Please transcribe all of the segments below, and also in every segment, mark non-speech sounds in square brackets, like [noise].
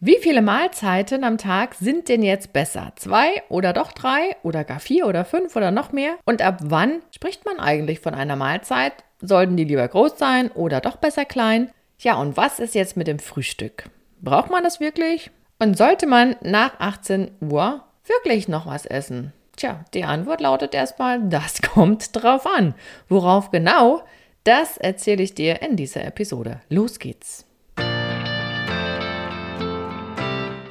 Wie viele Mahlzeiten am Tag sind denn jetzt besser? Zwei oder doch drei oder gar vier oder fünf oder noch mehr? Und ab wann spricht man eigentlich von einer Mahlzeit? Sollten die lieber groß sein oder doch besser klein? Ja, und was ist jetzt mit dem Frühstück? Braucht man das wirklich? Und sollte man nach 18 Uhr wirklich noch was essen? Tja, die Antwort lautet erstmal, das [laughs] kommt drauf an. Worauf genau? Das erzähle ich dir in dieser Episode. Los geht's!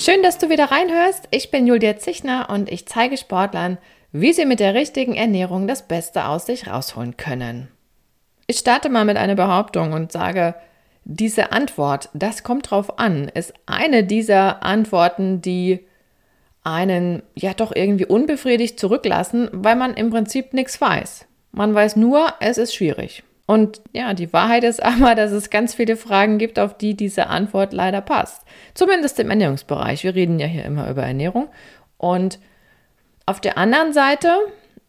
Schön, dass du wieder reinhörst. Ich bin Julia Zichner und ich zeige Sportlern, wie sie mit der richtigen Ernährung das Beste aus sich rausholen können. Ich starte mal mit einer Behauptung und sage, diese Antwort, das kommt drauf an, ist eine dieser Antworten, die einen ja doch irgendwie unbefriedigt zurücklassen, weil man im Prinzip nichts weiß. Man weiß nur, es ist schwierig. Und ja, die Wahrheit ist aber, dass es ganz viele Fragen gibt, auf die diese Antwort leider passt. Zumindest im Ernährungsbereich. Wir reden ja hier immer über Ernährung. Und auf der anderen Seite,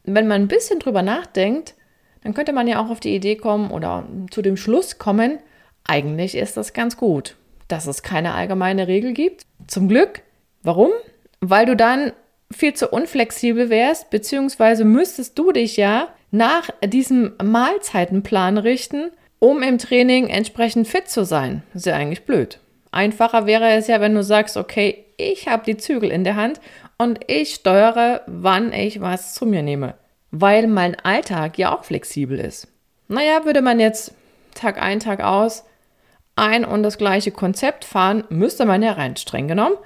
wenn man ein bisschen drüber nachdenkt, dann könnte man ja auch auf die Idee kommen oder zu dem Schluss kommen, eigentlich ist das ganz gut, dass es keine allgemeine Regel gibt. Zum Glück. Warum? Weil du dann viel zu unflexibel wärst, beziehungsweise müsstest du dich ja nach diesem Mahlzeitenplan richten, um im Training entsprechend fit zu sein. Das ist ja eigentlich blöd. Einfacher wäre es ja, wenn du sagst, okay, ich habe die Zügel in der Hand und ich steuere, wann ich was zu mir nehme. Weil mein Alltag ja auch flexibel ist. Naja, würde man jetzt Tag ein, Tag aus ein und das gleiche Konzept fahren, müsste man ja rein streng genommen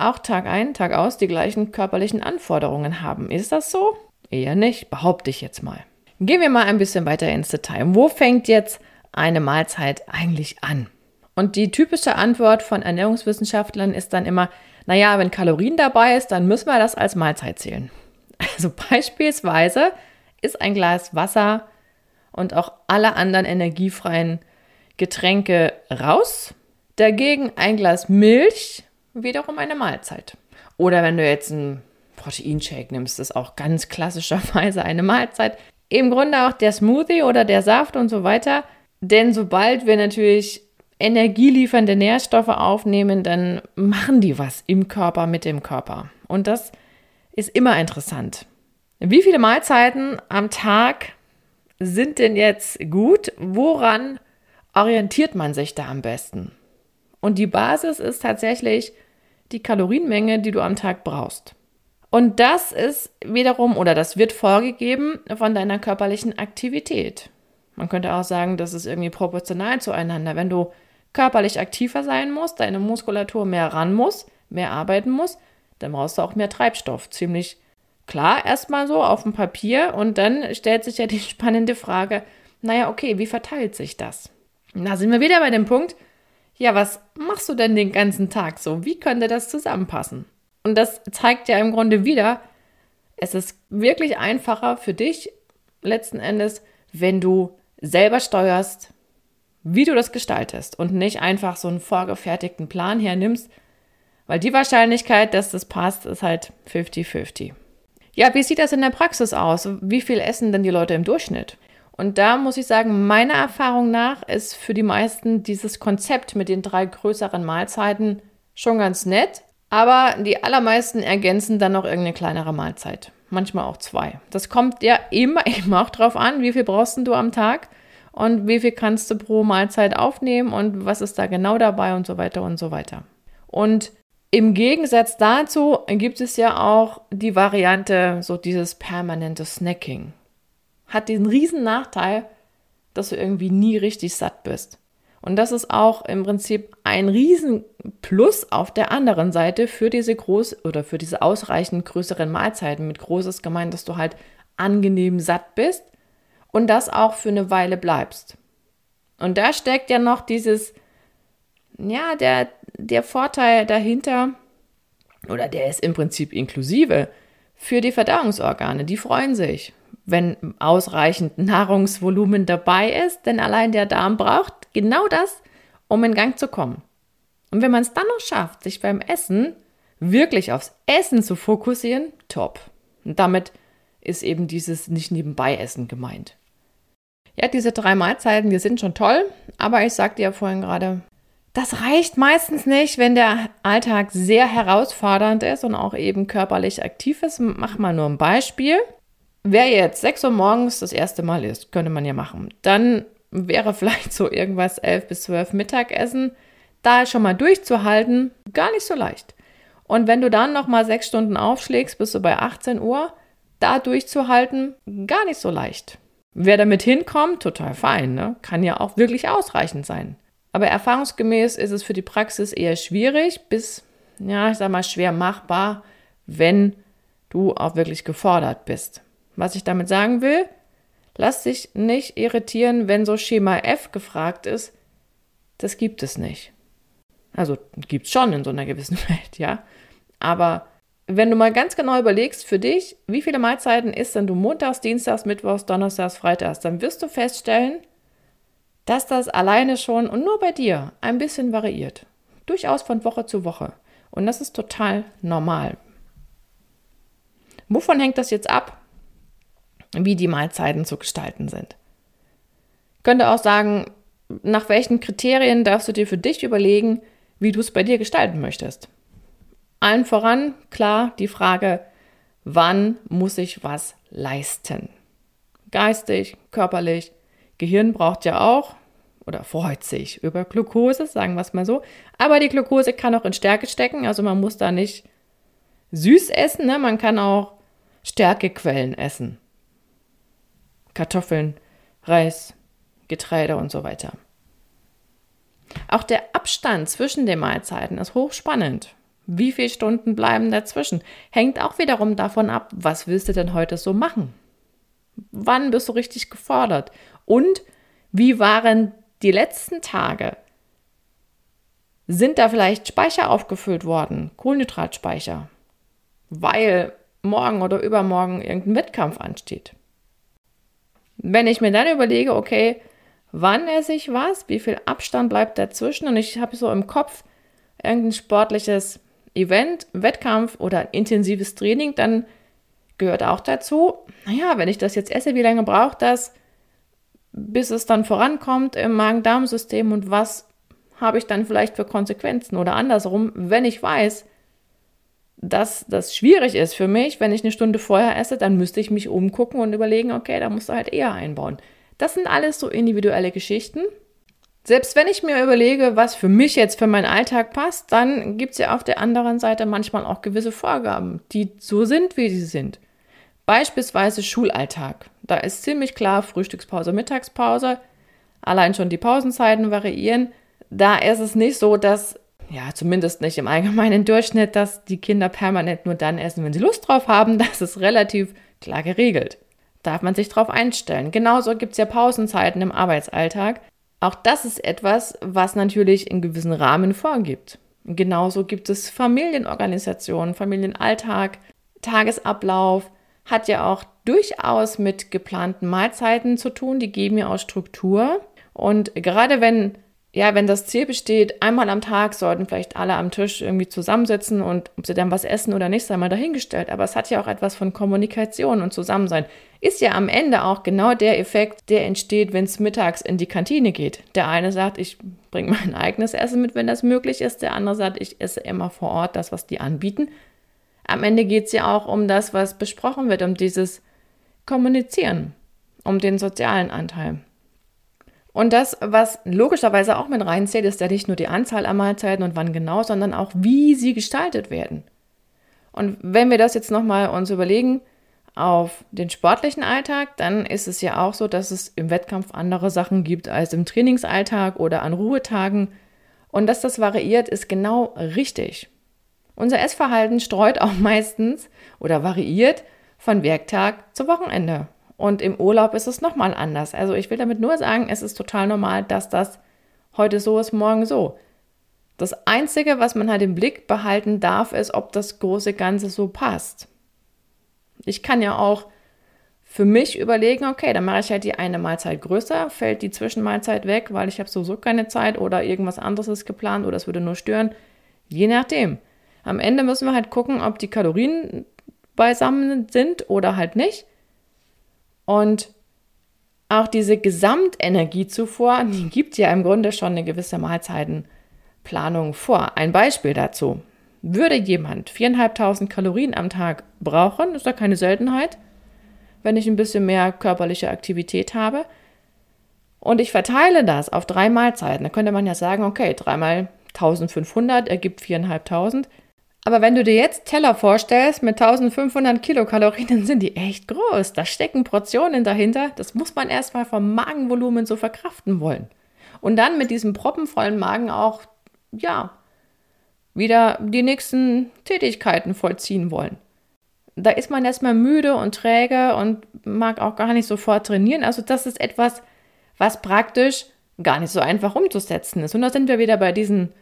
auch Tag ein, Tag aus die gleichen körperlichen Anforderungen haben. Ist das so? Eher nicht, behaupte ich jetzt mal. Gehen wir mal ein bisschen weiter ins Detail. Wo fängt jetzt eine Mahlzeit eigentlich an? Und die typische Antwort von Ernährungswissenschaftlern ist dann immer, naja, wenn Kalorien dabei ist, dann müssen wir das als Mahlzeit zählen. Also [laughs] beispielsweise ist ein Glas Wasser und auch alle anderen energiefreien Getränke raus. Dagegen ein Glas Milch wiederum eine Mahlzeit. Oder wenn du jetzt einen Proteinshake nimmst, ist auch ganz klassischerweise eine Mahlzeit im Grunde auch der Smoothie oder der Saft und so weiter. Denn sobald wir natürlich energieliefernde Nährstoffe aufnehmen, dann machen die was im Körper mit dem Körper. Und das ist immer interessant. Wie viele Mahlzeiten am Tag sind denn jetzt gut? Woran orientiert man sich da am besten? Und die Basis ist tatsächlich die Kalorienmenge, die du am Tag brauchst. Und das ist wiederum oder das wird vorgegeben von deiner körperlichen Aktivität. Man könnte auch sagen, das ist irgendwie proportional zueinander. Wenn du körperlich aktiver sein musst, deine Muskulatur mehr ran muss, mehr arbeiten muss, dann brauchst du auch mehr Treibstoff. Ziemlich klar erstmal so auf dem Papier und dann stellt sich ja die [laughs] spannende Frage, naja, okay, wie verteilt sich das? Da sind wir wieder bei dem Punkt, ja, was machst du denn den ganzen Tag so? Wie könnte das zusammenpassen? Und das zeigt ja im Grunde wieder, es ist wirklich einfacher für dich letzten Endes, wenn du selber steuerst, wie du das gestaltest und nicht einfach so einen vorgefertigten Plan hernimmst, weil die Wahrscheinlichkeit, dass das passt, ist halt 50-50. Ja, wie sieht das in der Praxis aus? Wie viel essen denn die Leute im Durchschnitt? Und da muss ich sagen, meiner Erfahrung nach ist für die meisten dieses Konzept mit den drei größeren Mahlzeiten schon ganz nett, aber die allermeisten ergänzen dann noch irgendeine kleinere Mahlzeit. Manchmal auch zwei. Das kommt ja immer, [laughs] immer auch drauf an, wie viel brauchst du am Tag und wie viel kannst du pro Mahlzeit aufnehmen und was ist da genau dabei und so weiter und so weiter. Und im Gegensatz dazu gibt es ja auch die Variante, so dieses permanente Snacking. Hat den riesen Nachteil, dass du irgendwie nie richtig satt bist. Und das ist auch im Prinzip ein Riesenplus auf der anderen Seite für diese groß oder für diese ausreichend größeren Mahlzeiten. Mit großes gemeint, dass du halt angenehm satt bist und das auch für eine Weile bleibst. Und da steckt ja noch dieses, ja, der, der Vorteil dahinter, oder der ist im Prinzip inklusive für die Verdauungsorgane. Die freuen sich, wenn ausreichend Nahrungsvolumen dabei ist, denn allein der Darm braucht genau das, um in Gang zu kommen. Und wenn man es dann noch schafft, sich beim Essen wirklich aufs Essen zu fokussieren, top. Und damit ist eben dieses nicht nebenbei Essen gemeint. Ja, diese drei Mahlzeiten, die sind schon toll, aber ich sagte ja vorhin gerade, das reicht meistens nicht, wenn der Alltag sehr herausfordernd ist und auch eben körperlich aktiv ist. Mach mal nur ein Beispiel. Wer jetzt 6 Uhr morgens das erste Mal isst, könnte man ja machen. Dann wäre [laughs] vielleicht so irgendwas 11 bis 12 Mittagessen. Da schon mal durchzuhalten, gar nicht so leicht. Und wenn du dann nochmal sechs Stunden aufschlägst, bist du bei 18 Uhr. Da durchzuhalten, gar nicht so leicht. Wer damit hinkommt, total fein, ne? kann ja auch wirklich ausreichend sein. Aber erfahrungsgemäß ist es für die Praxis eher schwierig bis, ja, ich sag mal, schwer machbar, wenn du auch wirklich gefordert bist. Was ich damit sagen will, lass dich nicht irritieren, wenn so Schema F gefragt ist. Das gibt es nicht. Also gibt es schon in so einer gewissen [laughs] Welt, ja. Aber wenn du mal ganz genau überlegst für dich, wie viele Mahlzeiten isst denn du montags, dienstags, mittwochs, donnerstags, freitags, dann wirst du feststellen, dass das alleine schon und nur bei dir ein bisschen variiert. Durchaus von Woche zu Woche. Und das ist total normal. Wovon hängt das jetzt ab, wie die Mahlzeiten zu gestalten sind? Ich könnte auch sagen, nach welchen Kriterien darfst du dir für dich überlegen, wie du es bei dir gestalten möchtest. Allen voran, klar, die Frage, wann muss ich was leisten? Geistig, körperlich, Gehirn braucht ja auch oder freut sich über Glucose, sagen wir es mal so. Aber die Glucose kann auch in Stärke stecken, also man muss da nicht süß essen, ne? man kann auch Stärkequellen essen. Kartoffeln, Reis, Getreide und so weiter. Auch der Abstand zwischen den Mahlzeiten ist hochspannend. Wie viele Stunden bleiben dazwischen? Hängt auch wiederum davon ab, was willst du denn heute so machen? Wann bist du richtig gefordert? Und wie waren die letzten Tage? Sind da vielleicht Speicher aufgefüllt worden? Kohlenhydratspeicher? Weil morgen oder übermorgen irgendein Wettkampf ansteht. Wenn ich mir dann überlege, okay, wann esse ich was, wie viel Abstand bleibt dazwischen und ich habe so im Kopf irgendein sportliches Event, Wettkampf oder intensives Training, dann gehört auch dazu, naja, wenn ich das jetzt esse, wie lange braucht das, bis es dann vorankommt im Magen-Darm-System und was habe ich dann vielleicht für Konsequenzen? Oder andersrum, wenn ich weiß, dass das schwierig ist für mich, wenn ich eine Stunde vorher esse, dann müsste ich mich umgucken und überlegen, okay, da musst du halt eher einbauen. Das sind alles so individuelle Geschichten selbst wenn ich mir überlege, was für mich jetzt für meinen Alltag passt, dann gibt es ja auf der anderen Seite manchmal auch gewisse Vorgaben, die so sind, wie sie sind. Beispielsweise Schulalltag. Da ist ziemlich klar Frühstückspause, Mittagspause. Allein schon die Pausenzeiten variieren. Da ist es nicht so, dass, ja, zumindest nicht im allgemeinen Durchschnitt, dass die Kinder permanent nur dann essen, wenn sie Lust drauf haben. Das ist relativ klar geregelt. Darf man sich darauf einstellen. Genauso gibt es ja Pausenzeiten im Arbeitsalltag. Auch das ist etwas, was natürlich in gewissen Rahmen vorgibt. Genauso gibt es Familienorganisationen, Familienalltag, Tagesablauf, hat ja auch durchaus mit geplanten Mahlzeiten zu tun, die geben ja auch Struktur. Und gerade wenn ja, wenn das Ziel besteht, einmal am Tag sollten vielleicht alle am Tisch irgendwie zusammensitzen und ob sie dann was essen oder nicht, sei mal dahingestellt. Aber es hat ja auch etwas von Kommunikation und Zusammensein. Ist ja am Ende auch genau der Effekt, der entsteht, wenn es mittags in die Kantine geht. Der eine sagt, ich bringe mein [laughs] eigenes Essen mit, wenn das möglich ist. Der andere sagt, ich esse immer vor Ort das, was die anbieten. Am Ende geht es ja auch um das, was besprochen wird, um dieses Kommunizieren, um den sozialen Anteil. Und das, was logischerweise auch mit reinzählt, ist ja nicht nur die Anzahl an Mahlzeiten und wann genau, sondern auch, wie sie gestaltet werden. Und wenn wir das jetzt nochmal uns überlegen auf den sportlichen Alltag, dann ist es ja auch so, dass es im Wettkampf andere Sachen gibt als im Trainingsalltag oder an Ruhetagen. Und dass das variiert, ist genau richtig. Unser Essverhalten streut auch [laughs] meistens oder variiert von Werktag zu Wochenende. Und im Urlaub ist es nochmal anders. Also ich will damit nur sagen, es ist total normal, dass das heute so ist, morgen so. Das Einzige, was man halt im Blick behalten darf, ist, ob das große Ganze so passt. Ich kann ja auch für mich überlegen, okay, dann mache ich halt die eine Mahlzeit größer, fällt die Zwischenmahlzeit weg, weil ich habe sowieso keine Zeit oder irgendwas anderes ist geplant oder es würde nur stören. Je nachdem. Am Ende müssen wir halt gucken, ob die Kalorien beisammen sind oder halt nicht. Und auch diese Gesamtenergiezufuhr, die gibt ja im Grunde schon eine gewisse Mahlzeitenplanung vor. Ein Beispiel dazu. Würde jemand 4.500 Kalorien am Tag brauchen, ist da keine Seltenheit, wenn ich ein bisschen mehr körperliche Aktivität habe. Und ich verteile das auf drei Mahlzeiten. Da könnte man ja sagen, okay, dreimal 1500 ergibt 4.500. Aber wenn du dir jetzt Teller vorstellst mit 1500 Kilokalorien, dann [laughs] sind die echt groß. Da stecken Portionen dahinter. Das muss man erstmal vom Magenvolumen so verkraften wollen. Und dann mit diesem proppenvollen Magen auch, ja, wieder die nächsten Tätigkeiten vollziehen wollen. Da ist man erstmal müde und träge und mag auch gar nicht sofort trainieren. Also das ist etwas, was praktisch gar nicht so einfach umzusetzen ist. Und da sind wir wieder bei diesen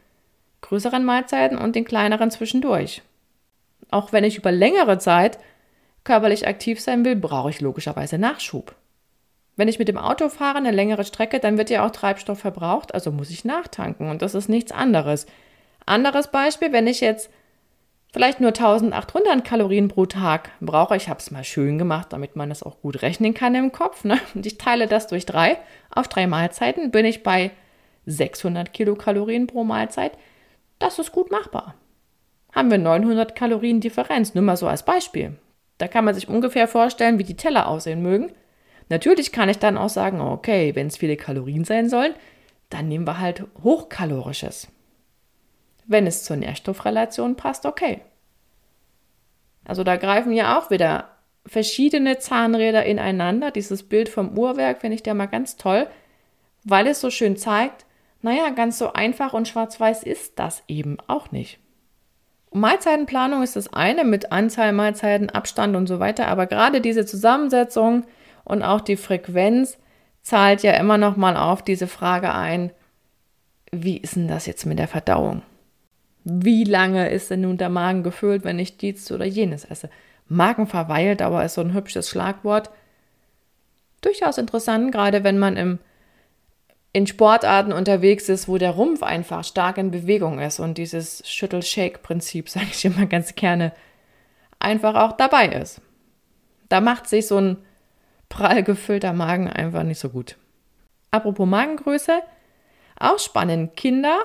größeren Mahlzeiten und den kleineren zwischendurch. Auch wenn ich über längere Zeit körperlich aktiv sein will, brauche ich logischerweise Nachschub. Wenn ich mit dem Auto fahre eine längere Strecke, dann wird ja auch Treibstoff verbraucht, also muss ich nachtanken und das ist nichts anderes. Anderes Beispiel, wenn ich jetzt vielleicht nur 1800 Kalorien pro Tag brauche, ich habe es mal schön gemacht, damit man es auch gut rechnen kann im Kopf, ne? und ich teile das durch drei, auf drei Mahlzeiten bin ich bei 600 Kilokalorien pro Mahlzeit. Das ist gut machbar. Haben wir 900 Kalorien Differenz, nur mal so als Beispiel. Da kann man sich ungefähr vorstellen, wie die Teller aussehen mögen. Natürlich kann ich dann auch sagen, okay, wenn es viele Kalorien sein sollen, dann nehmen wir halt hochkalorisches. Wenn es zur Nährstoffrelation passt, okay. Also da greifen ja auch wieder verschiedene Zahnräder ineinander. Dieses Bild vom Uhrwerk finde ich ja mal ganz toll, weil es so schön zeigt, naja, ganz so einfach und schwarz-weiß ist das eben auch nicht. Mahlzeitenplanung ist das eine mit Anzahl Mahlzeiten, Abstand und so weiter, aber gerade diese Zusammensetzung und auch die Frequenz zahlt ja immer noch mal auf diese Frage ein, wie ist denn das jetzt mit der Verdauung? Wie lange ist denn nun der Magen gefüllt, wenn ich dies oder jenes esse? Magenverweildauer ist so ein hübsches Schlagwort. Durchaus interessant, gerade wenn man im in Sportarten unterwegs ist, wo der Rumpf einfach stark in Bewegung ist und dieses Schüttel-Shake-Prinzip, [laughs] sage ich immer ganz gerne, einfach auch dabei ist. Da macht sich so ein prall gefüllter Magen einfach nicht so gut. Apropos Magengröße, auch spannend. Kinder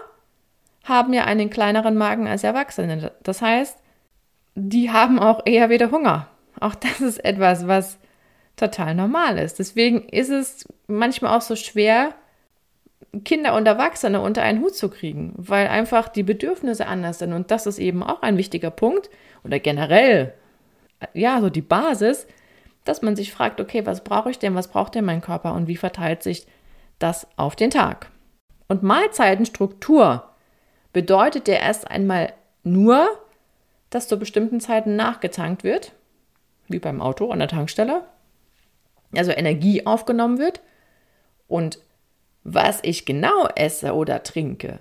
haben ja einen kleineren Magen als Erwachsene. Das heißt, die haben auch eher wieder Hunger. Auch das ist etwas, was total normal ist. Deswegen ist es manchmal auch so schwer, Kinder und Erwachsene unter einen Hut zu kriegen, weil einfach die Bedürfnisse anders sind. Und das ist eben auch ein wichtiger Punkt oder generell, ja, so die Basis, dass man sich fragt, okay, was brauche ich denn, was braucht denn mein Körper und wie verteilt sich das auf den Tag? Und Mahlzeitenstruktur bedeutet ja erst einmal nur, dass zu bestimmten Zeiten nachgetankt wird, wie beim Auto an der Tankstelle, also Energie aufgenommen wird und was ich genau esse oder trinke,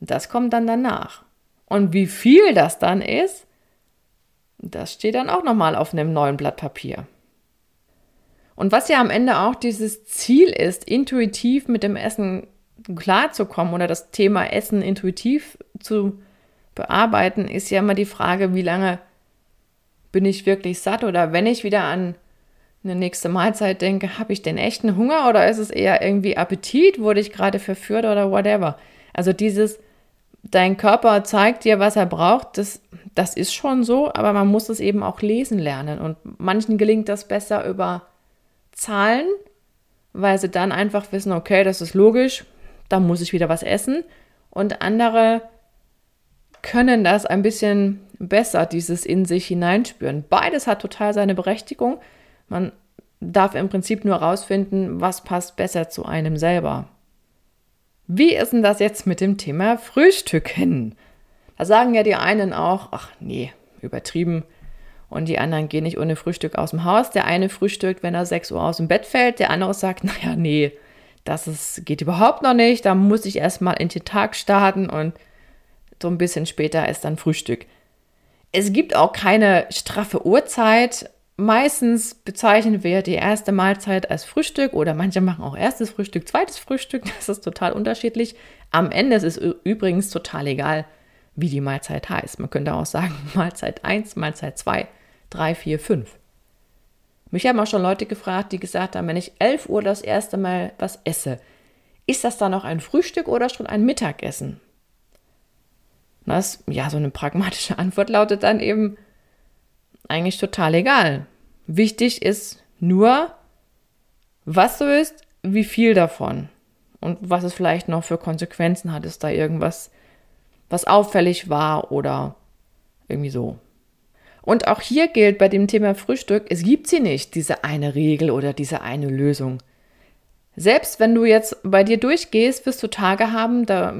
das kommt dann danach. Und wie viel das dann ist, das steht dann auch nochmal auf einem neuen Blatt Papier. Und was ja am Ende auch dieses Ziel ist, intuitiv mit dem Essen klarzukommen oder das Thema Essen intuitiv zu bearbeiten, ist ja immer die Frage, wie lange bin ich wirklich satt oder wenn ich wieder an eine nächste Mahlzeit denke, habe ich denn echten Hunger oder ist es eher irgendwie Appetit, wurde ich gerade verführt oder whatever. Also dieses, dein Körper zeigt dir, was er braucht, das, das ist schon so, aber man muss es eben auch lesen lernen. Und manchen gelingt das besser über Zahlen, weil sie dann einfach wissen, okay, das ist logisch, da muss ich wieder was essen. Und andere können das ein bisschen besser, dieses in sich hineinspüren. Beides hat total seine Berechtigung. Man darf im Prinzip nur herausfinden, was passt besser zu einem selber. Wie ist denn das jetzt mit dem Thema Frühstücken? Da sagen ja die einen auch, ach nee, übertrieben. Und die anderen gehen nicht ohne Frühstück aus dem Haus. Der eine frühstückt, wenn er 6 Uhr aus dem Bett fällt. Der andere sagt, [laughs] naja, nee, das ist, geht überhaupt noch nicht. Da muss ich erstmal in den Tag starten und so ein bisschen später ist dann Frühstück. Es gibt auch keine straffe Uhrzeit meistens bezeichnen wir die erste Mahlzeit als Frühstück oder manche machen auch erstes Frühstück, zweites Frühstück. [laughs] Das ist total unterschiedlich. Am Ende ist es übrigens total egal, wie die Mahlzeit heißt. Man könnte auch sagen [laughs] Mahlzeit 1, Mahlzeit 2, 3, 4, 5. Mich haben auch schon Leute gefragt, die gesagt haben, wenn ich 11 Uhr das erste Mal was esse, ist das dann noch ein Frühstück oder schon ein Mittagessen? Das, ja, so eine pragmatische [laughs] Antwort lautet dann eben eigentlich total egal. Wichtig ist nur, was du isst, wie viel davon und was es vielleicht noch für Konsequenzen hat. Ist da irgendwas, was auffällig war oder irgendwie so. Und auch hier gilt bei dem Thema Frühstück, es gibt sie nicht, diese eine Regel oder diese eine Lösung. Selbst wenn du jetzt bei dir durchgehst, wirst du Tage haben, da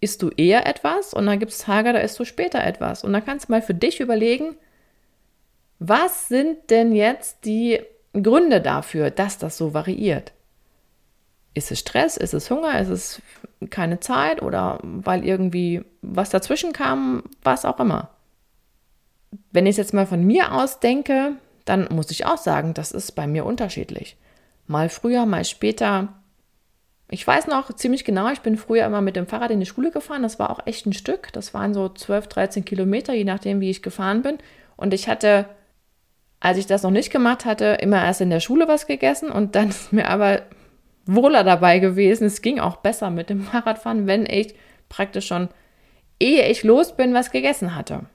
isst du eher etwas und dann gibt es Tage, da isst du später etwas. Und dann kannst du mal für dich überlegen, was sind denn jetzt die Gründe dafür, dass das so variiert? Ist es Stress? Ist es Hunger? Ist es keine Zeit? Oder weil irgendwie was dazwischen kam? Was auch immer. Wenn ich es jetzt mal von mir aus denke, dann muss ich auch sagen, das ist bei mir unterschiedlich. Mal früher, mal später. Ich weiß noch ziemlich genau, ich bin früher immer mit dem Fahrrad in die Schule gefahren. Das war auch echt ein Stück. Das waren so 12, 13 Kilometer, je nachdem, wie ich gefahren bin. Und ich hatte als ich das noch nicht gemacht hatte, immer erst in der Schule was gegessen und dann [laughs] ist mir aber wohler dabei gewesen. Es ging auch besser mit dem Fahrradfahren, wenn ich praktisch schon, ehe ich los bin, was gegessen hatte.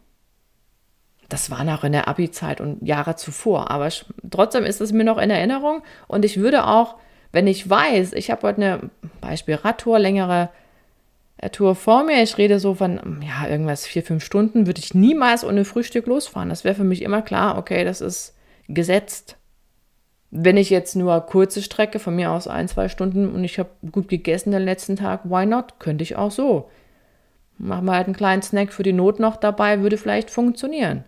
Das war noch in der Abi-Zeit und Jahre zuvor, aber trotzdem ist es mir noch in Erinnerung und ich würde auch, wenn ich weiß, ich habe heute eine Beispiel Radtour, längere Tour vor mir, ich rede so von, ja, irgendwas vier, fünf Stunden, würde ich niemals ohne Frühstück losfahren. Das wäre für mich immer klar, okay, das ist gesetzt. Wenn ich jetzt nur kurze Strecke, von mir aus ein, zwei Stunden und ich habe gut gegessen den letzten Tag, why not? Könnte ich auch so. Machen wir halt einen kleinen Snack für die Not noch dabei, würde vielleicht funktionieren.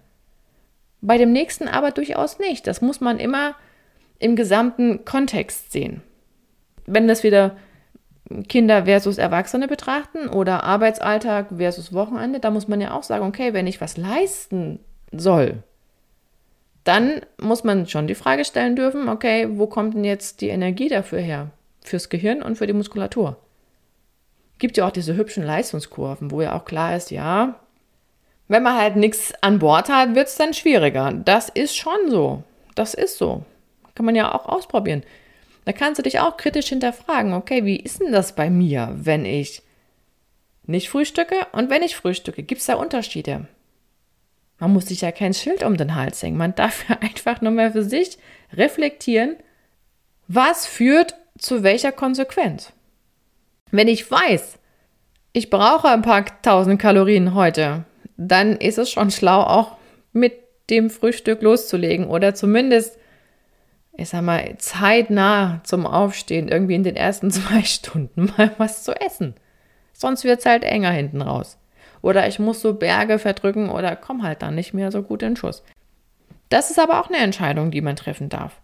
Bei dem nächsten aber durchaus nicht. Das muss man immer im gesamten Kontext sehen. Wenn das wieder Kinder versus Erwachsene betrachten oder Arbeitsalltag versus Wochenende, da muss man ja auch sagen, okay, wenn ich was leisten soll, dann muss man schon die Frage stellen dürfen, okay, wo kommt denn jetzt die Energie dafür her? Fürs Gehirn und für die Muskulatur. Gibt ja auch diese hübschen Leistungskurven, wo ja auch klar ist, ja, wenn man halt nichts an Bord hat, wird es dann schwieriger. Das ist schon so. Das ist so. Kann man ja auch ausprobieren. Da kannst du dich auch kritisch hinterfragen, okay, wie ist denn das bei mir, wenn ich nicht frühstücke und wenn ich frühstücke? Gibt es da Unterschiede? Man muss sich ja kein Schild um den Hals hängen. Man darf ja [laughs] einfach nur mal für sich reflektieren, was führt zu welcher Konsequenz. Wenn ich weiß, ich brauche ein paar tausend Kalorien heute, dann ist es schon schlau, auch mit dem Frühstück loszulegen oder zumindest ich sag mal, zeitnah zum Aufstehen, irgendwie in den ersten [laughs] zwei Stunden mal was zu essen. Sonst wird es halt enger hinten raus. Oder ich muss so Berge verdrücken oder komm halt dann nicht mehr so gut in Schuss. Das ist aber auch eine Entscheidung, die man treffen darf.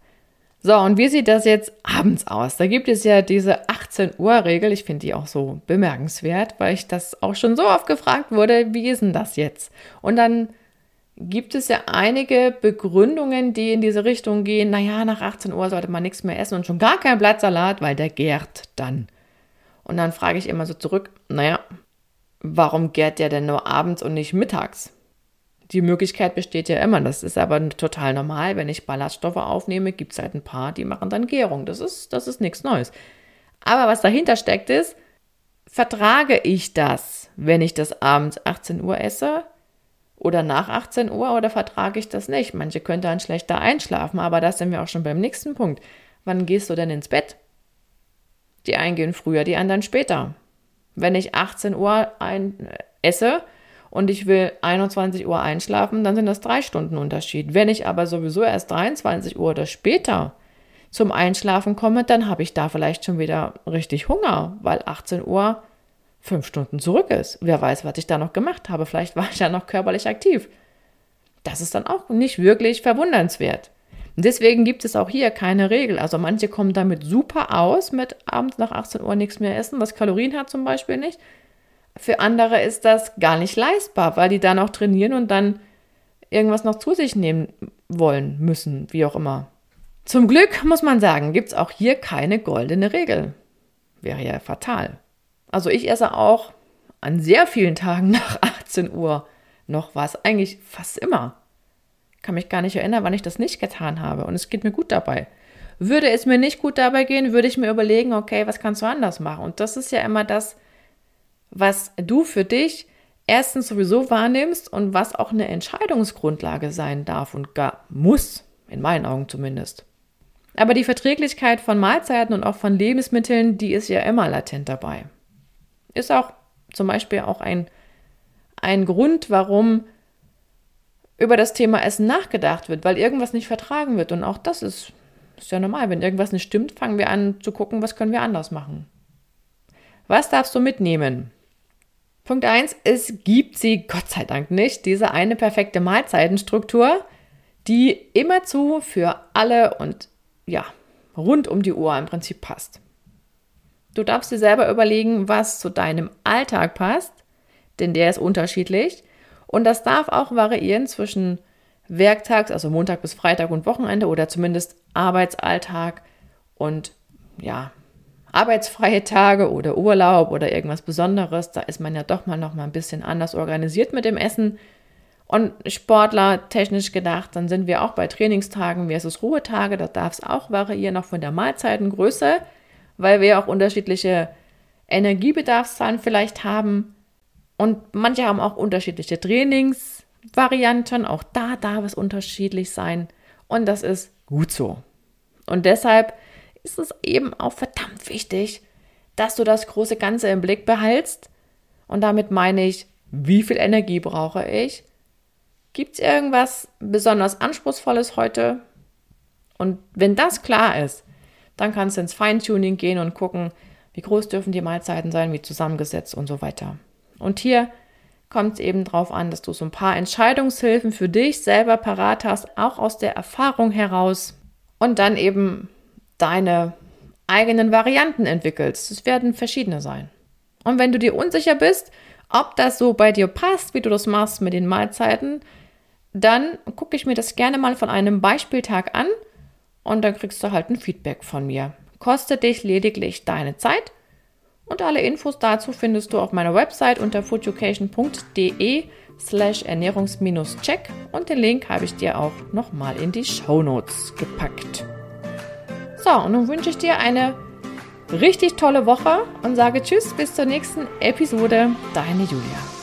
So, und wie sieht das jetzt abends aus? Da gibt es ja diese 18 Uhr Regel. Ich finde die auch so bemerkenswert, weil ich das auch schon so oft gefragt wurde, wie ist denn das jetzt? Und dann gibt es ja einige Begründungen, die in diese Richtung gehen, naja, nach 18 Uhr sollte man nichts mehr essen und schon gar kein Blattsalat, weil der gärt dann. Und dann frage ich immer so zurück, naja, warum gärt der denn nur abends und nicht mittags? Die Möglichkeit besteht ja immer, das ist aber total normal. Wenn ich Ballaststoffe aufnehme, gibt es halt ein paar, die machen dann Gärung. Das ist, das ist nichts Neues. Aber was dahinter steckt ist, vertrage ich das, wenn ich das abends 18 Uhr esse? Oder nach 18 Uhr oder vertrage ich das nicht? Manche können dann schlechter einschlafen, aber da sind wir auch schon beim nächsten Punkt. Wann gehst du denn ins Bett? Die einen gehen früher, die anderen später. Wenn ich 18 Uhr ein, äh, esse und ich will 21 Uhr einschlafen, dann sind das drei Stunden Unterschied. Wenn ich aber sowieso erst 23 Uhr oder später zum Einschlafen komme, dann habe ich da vielleicht schon wieder richtig Hunger, weil 18 Uhr fünf Stunden zurück ist. Wer weiß, was ich da noch gemacht habe. Vielleicht war ich ja noch körperlich aktiv. Das ist dann auch nicht wirklich verwundernswert. Und deswegen gibt es auch hier keine Regel. Also manche kommen damit super aus, mit abends nach 18 Uhr nichts mehr essen, was Kalorien hat zum Beispiel nicht. Für andere ist das gar nicht leistbar, weil die dann auch trainieren und dann irgendwas noch zu sich nehmen wollen, müssen, wie auch immer. Zum Glück muss man sagen, gibt es auch hier keine goldene Regel. Wäre ja fatal. Also ich esse auch an sehr vielen Tagen [laughs] nach 18 Uhr noch was, eigentlich fast immer. Kann mich gar nicht erinnern, wann ich das nicht getan habe und es geht mir gut dabei. Würde es mir nicht gut dabei gehen, würde ich mir überlegen, okay, was kannst du anders machen? Und das ist ja immer das, was du für dich erstens sowieso wahrnimmst und was auch eine Entscheidungsgrundlage sein darf und gar muss, in meinen Augen zumindest. Aber die Verträglichkeit von Mahlzeiten und auch von Lebensmitteln, die ist ja immer latent dabei. Ist auch zum Beispiel auch ein, ein Grund, warum über das Thema Essen nachgedacht wird, weil irgendwas nicht vertragen wird. Und auch das ist, ist ja normal. Wenn irgendwas nicht stimmt, fangen wir an zu gucken, was können wir anders machen. Was darfst du mitnehmen? Punkt 1, es gibt sie Gott sei Dank nicht, diese eine perfekte Mahlzeitenstruktur, die immerzu für alle und ja, rund um die Uhr im Prinzip passt. Du darfst dir selber überlegen, was zu deinem Alltag passt, denn der ist unterschiedlich und das darf auch variieren zwischen Werktags, also Montag bis Freitag und Wochenende oder zumindest Arbeitsalltag und ja, arbeitsfreie Tage oder Urlaub oder irgendwas Besonderes. Da ist man ja doch mal noch mal ein bisschen anders organisiert mit dem Essen. Und Sportler technisch gedacht, dann sind wir auch bei Trainingstagen versus Ruhetage. Da darf es auch variieren, auch von der Mahlzeitengröße, weil wir auch unterschiedliche Energiebedarfszahlen vielleicht haben. Und manche haben auch unterschiedliche Trainingsvarianten. Auch da darf es unterschiedlich sein. Und das ist gut so. Und deshalb ist es eben auch verdammt wichtig, dass du das große Ganze im Blick behältst. Und damit meine ich, wie viel Energie brauche ich? Gibt es irgendwas besonders Anspruchsvolles heute? Und wenn das klar ist, dann kannst du ins Feintuning gehen und gucken, wie groß dürfen die Mahlzeiten sein, wie zusammengesetzt und so weiter. Und hier kommt es eben darauf an, dass du so ein paar Entscheidungshilfen für dich selber parat hast, auch aus der Erfahrung heraus und dann eben deine eigenen Varianten entwickelst. Es werden verschiedene sein. Und wenn du dir unsicher bist, ob das so bei dir passt, wie du das machst mit den Mahlzeiten, dann gucke ich mir das gerne mal von einem Beispieltag an und dann kriegst du halt ein Feedback von mir. Kostet dich lediglich deine Zeit und alle Infos dazu findest du auf meiner Website unter foodeducation.de slash ernährungs-check und den Link habe ich dir auch nochmal in die Show Notes gepackt. So, und nun wünsche ich dir eine richtig tolle Woche und sage Tschüss bis zur nächsten Episode. Deine Julia.